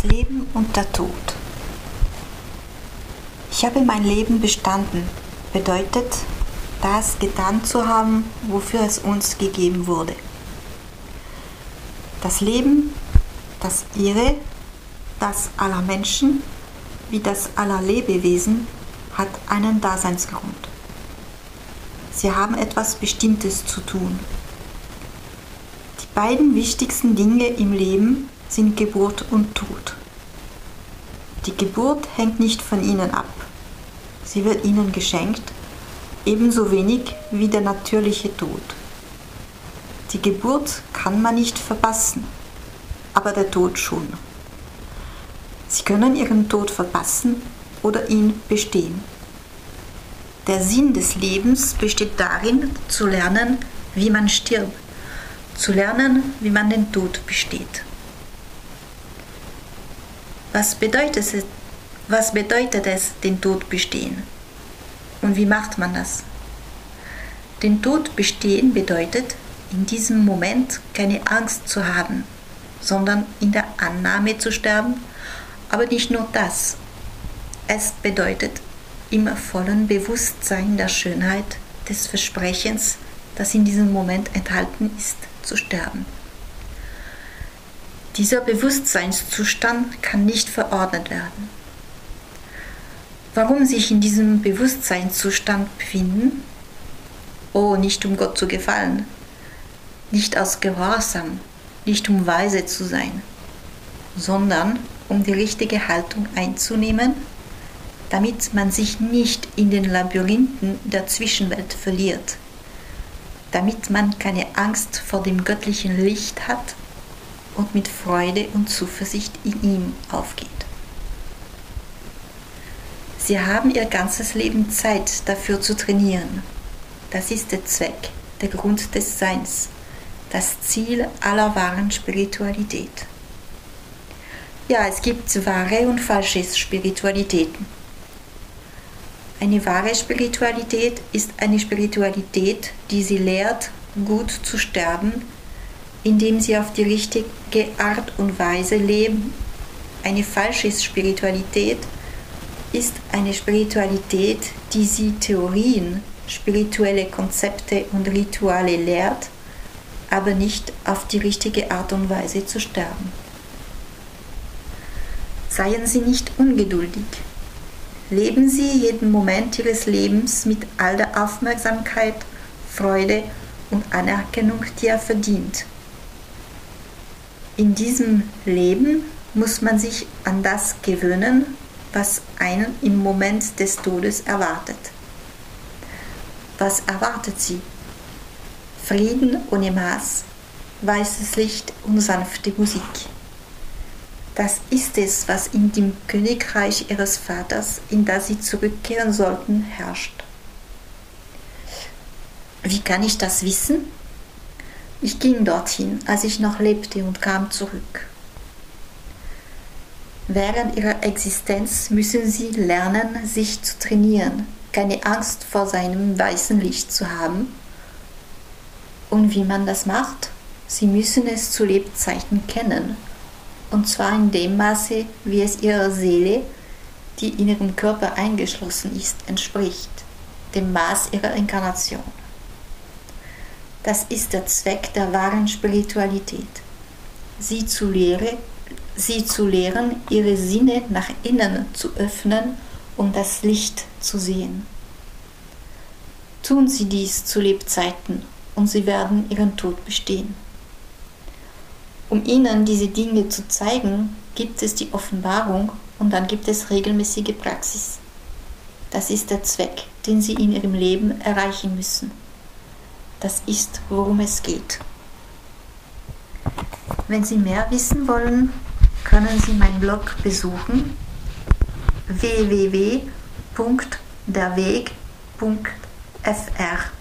Das Leben und der Tod. Ich habe mein Leben bestanden, bedeutet, das getan zu haben, wofür es uns gegeben wurde. Das Leben, das ihre, das aller Menschen, wie das aller Lebewesen, hat einen Daseinsgrund. Sie haben etwas Bestimmtes zu tun. Die beiden wichtigsten Dinge im Leben sind Geburt und Tod. Die Geburt hängt nicht von ihnen ab. Sie wird ihnen geschenkt, ebenso wenig wie der natürliche Tod. Die Geburt kann man nicht verpassen, aber der Tod schon. Sie können ihren Tod verpassen oder ihn bestehen. Der Sinn des Lebens besteht darin, zu lernen, wie man stirbt, zu lernen, wie man den Tod besteht. Was bedeutet es, was bedeutet es, den Tod bestehen? Und wie macht man das? Den Tod bestehen bedeutet, in diesem Moment keine Angst zu haben, sondern in der Annahme zu sterben. Aber nicht nur das. Es bedeutet, im vollen Bewusstsein der Schönheit des Versprechens, das in diesem Moment enthalten ist, zu sterben. Dieser Bewusstseinszustand kann nicht verordnet werden. Warum sich in diesem Bewusstseinszustand befinden? Oh, nicht um Gott zu gefallen, nicht aus Gehorsam, nicht um weise zu sein, sondern um die richtige Haltung einzunehmen, damit man sich nicht in den Labyrinthen der Zwischenwelt verliert, damit man keine Angst vor dem göttlichen Licht hat und mit Freude und Zuversicht in ihm aufgeht. Sie haben ihr ganzes Leben Zeit dafür zu trainieren. Das ist der Zweck, der Grund des Seins, das Ziel aller wahren Spiritualität. Ja, es gibt wahre und falsche Spiritualitäten. Eine wahre Spiritualität ist eine Spiritualität, die sie lehrt, gut zu sterben indem sie auf die richtige Art und Weise leben. Eine falsche Spiritualität ist eine Spiritualität, die sie Theorien, spirituelle Konzepte und Rituale lehrt, aber nicht auf die richtige Art und Weise zu sterben. Seien Sie nicht ungeduldig. Leben Sie jeden Moment Ihres Lebens mit all der Aufmerksamkeit, Freude und Anerkennung, die er verdient. In diesem Leben muss man sich an das gewöhnen, was einen im Moment des Todes erwartet. Was erwartet sie? Frieden ohne Maß, weißes Licht und sanfte Musik. Das ist es, was in dem Königreich ihres Vaters, in das sie zurückkehren sollten, herrscht. Wie kann ich das wissen? Ich ging dorthin, als ich noch lebte und kam zurück. Während ihrer Existenz müssen sie lernen, sich zu trainieren, keine Angst vor seinem weißen Licht zu haben. Und wie man das macht? Sie müssen es zu Lebzeiten kennen, und zwar in dem Maße, wie es ihrer Seele, die in ihrem Körper eingeschlossen ist, entspricht, dem Maß ihrer Inkarnation. Das ist der Zweck der wahren Spiritualität. Sie zu, lehre, sie zu lehren, ihre Sinne nach innen zu öffnen, um das Licht zu sehen. Tun Sie dies zu Lebzeiten und Sie werden Ihren Tod bestehen. Um Ihnen diese Dinge zu zeigen, gibt es die Offenbarung und dann gibt es regelmäßige Praxis. Das ist der Zweck, den Sie in Ihrem Leben erreichen müssen. Das ist, worum es geht. Wenn Sie mehr wissen wollen, können Sie meinen Blog besuchen www.derweg.fr